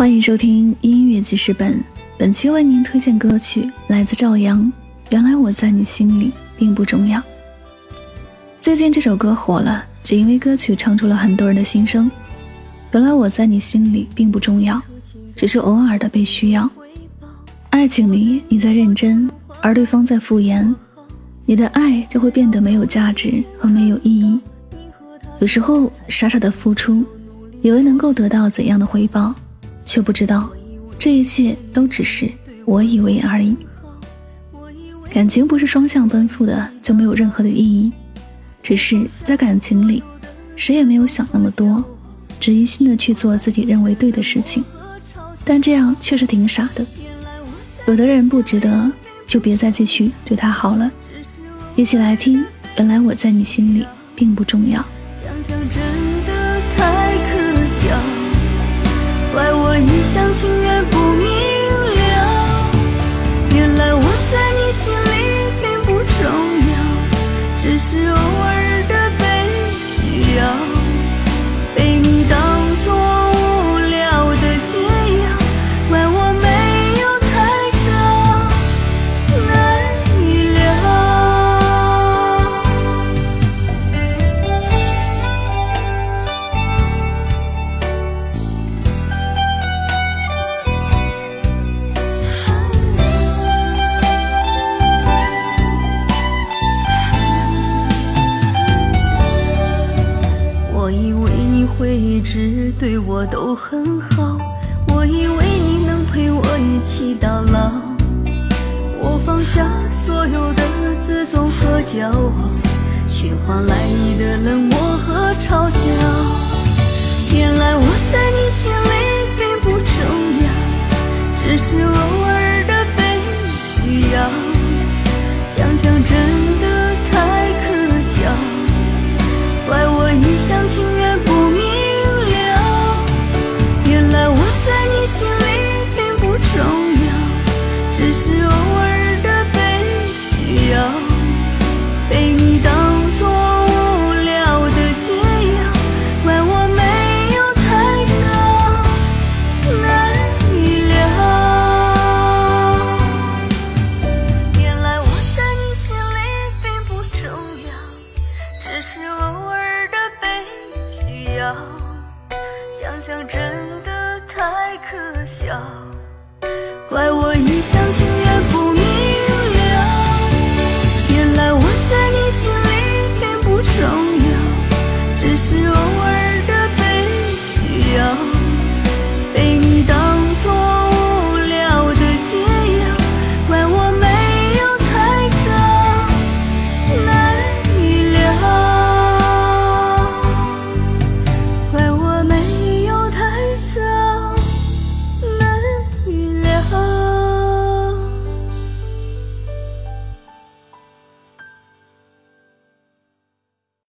欢迎收听音乐记事本，本期为您推荐歌曲来自赵阳。原来我在你心里并不重要。最近这首歌火了，只因为歌曲唱出了很多人的心声。原来我在你心里并不重要，只是偶尔的被需要。爱情里你在认真，而对方在敷衍，你的爱就会变得没有价值和没有意义。有时候傻傻的付出，以为能够得到怎样的回报。却不知道，这一切都只是我以为而已。感情不是双向奔赴的，就没有任何的意义。只是在感情里，谁也没有想那么多，只一心的去做自己认为对的事情。但这样确实挺傻的。有的人不值得，就别再继续对他好了。一起来听，原来我在你心里并不重要。一厢情愿不明了，原来我在你心里并不重要，只是偶尔会一直对我都很好，我以为你能陪我一起到老。我放下所有的自尊和骄傲，却换来你的冷漠和嘲笑。原来我在你心里只是偶尔的被需要想想真的太可笑。怪我一厢情愿